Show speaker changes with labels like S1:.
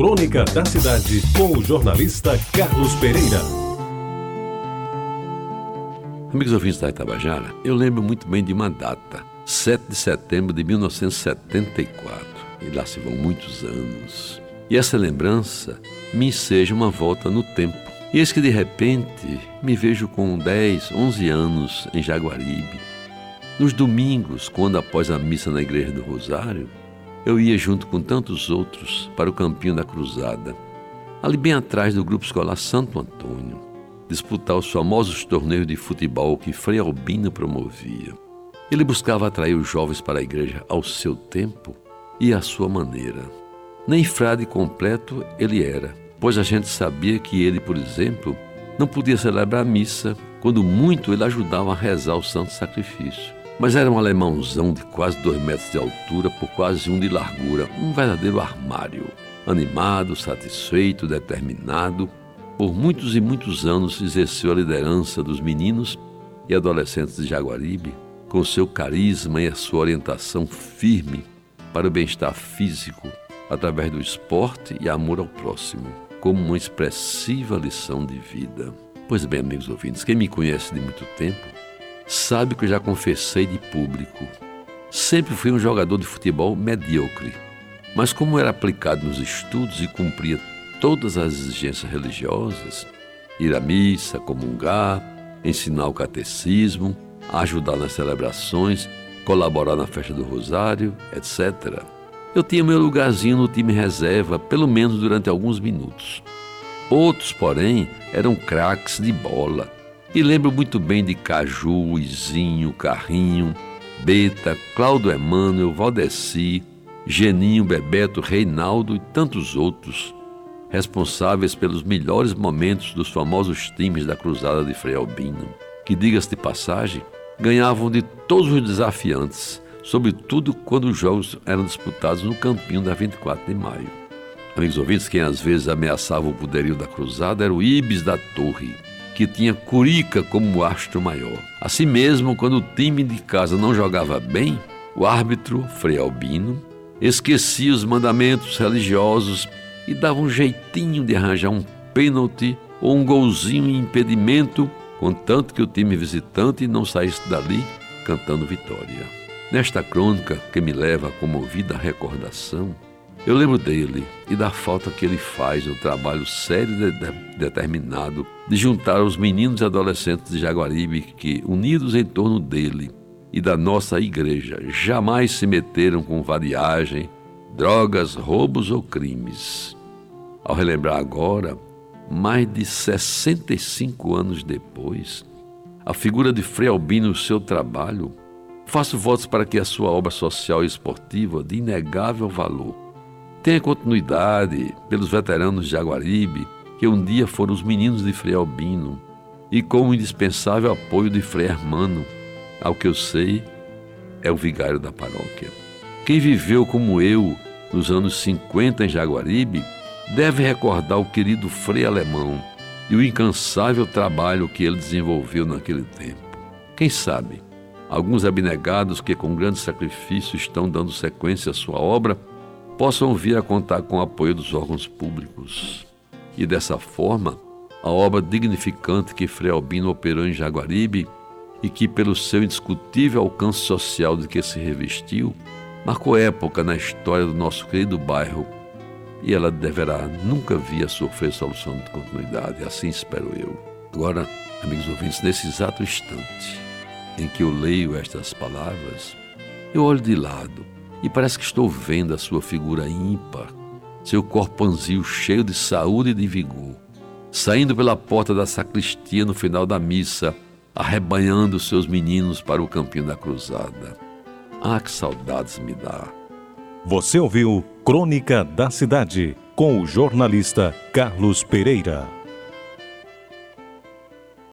S1: Crônica da Cidade, com o jornalista Carlos Pereira.
S2: Amigos ouvintes da Itabajara, eu lembro muito bem de uma data, 7 de setembro de 1974. E lá se vão muitos anos. E essa lembrança me enseja uma volta no tempo. E eis que de repente me vejo com 10, 11 anos em Jaguaribe. Nos domingos, quando após a missa na Igreja do Rosário, eu ia junto com tantos outros para o Campinho da Cruzada, ali bem atrás do Grupo Escolar Santo Antônio, disputar os famosos torneios de futebol que Frei Albino promovia. Ele buscava atrair os jovens para a igreja ao seu tempo e à sua maneira. Nem frade completo ele era, pois a gente sabia que ele, por exemplo, não podia celebrar a missa, quando muito ele ajudava a rezar o santo sacrifício. Mas era um alemãozão de quase dois metros de altura por quase um de largura, um verdadeiro armário. Animado, satisfeito, determinado, por muitos e muitos anos exerceu a liderança dos meninos e adolescentes de Jaguaribe, com seu carisma e a sua orientação firme para o bem-estar físico, através do esporte e amor ao próximo, como uma expressiva lição de vida. Pois bem, amigos ouvintes, quem me conhece de muito tempo sabe que eu já confessei de público. Sempre fui um jogador de futebol medíocre, mas como era aplicado nos estudos e cumpria todas as exigências religiosas, ir à missa, comungar, ensinar o catecismo, ajudar nas celebrações, colaborar na festa do Rosário, etc. Eu tinha meu lugarzinho no time reserva, pelo menos durante alguns minutos. Outros, porém, eram craques de bola e lembro muito bem de Caju, Izinho, Carrinho, Beta, Cláudio Emmanuel, Valdeci, Geninho, Bebeto, Reinaldo e tantos outros, responsáveis pelos melhores momentos dos famosos times da Cruzada de Frei Albino, que, diga-se de passagem, ganhavam de todos os desafiantes, sobretudo quando os jogos eram disputados no campinho da 24 de maio. Amigos ouvintes, quem às vezes ameaçava o poderio da Cruzada era o Ibis da Torre, que tinha Curica como astro maior. Assim mesmo, quando o time de casa não jogava bem, o árbitro, Frei Albino, esquecia os mandamentos religiosos e dava um jeitinho de arranjar um pênalti ou um golzinho em impedimento, contanto que o time visitante não saísse dali cantando vitória. Nesta crônica que me leva a comovida recordação, eu lembro dele e da falta que ele faz no trabalho sério e de, de, determinado de juntar os meninos e adolescentes de Jaguaribe que, unidos em torno dele e da nossa igreja, jamais se meteram com variagem, drogas, roubos ou crimes. Ao relembrar agora, mais de 65 anos depois, a figura de Frei Albino e o seu trabalho, faço votos para que a sua obra social e esportiva, de inegável valor, tenha continuidade pelos veteranos de Jaguaribe, que um dia foram os meninos de Frei Albino, e com o indispensável apoio de Frei Hermano, ao que eu sei, é o vigário da paróquia. Quem viveu como eu nos anos 50 em Jaguaribe deve recordar o querido Frei Alemão e o incansável trabalho que ele desenvolveu naquele tempo. Quem sabe, alguns abnegados que com grande sacrifício estão dando sequência à sua obra possam vir a contar com o apoio dos órgãos públicos. E dessa forma, a obra dignificante que Frei Albino operou em Jaguaribe e que, pelo seu indiscutível alcance social de que se revestiu, marcou época na história do nosso querido bairro e ela deverá nunca vir a sofrer solução de continuidade, assim espero eu. Agora, amigos ouvintes, nesse exato instante em que eu leio estas palavras, eu olho de lado e parece que estou vendo a sua figura ímpar, seu corpo anzio cheio de saúde e de vigor, saindo pela porta da sacristia no final da missa, arrebanhando seus meninos para o campinho da cruzada. Ah, que saudades me dá!
S1: Você ouviu Crônica da Cidade com o jornalista Carlos Pereira.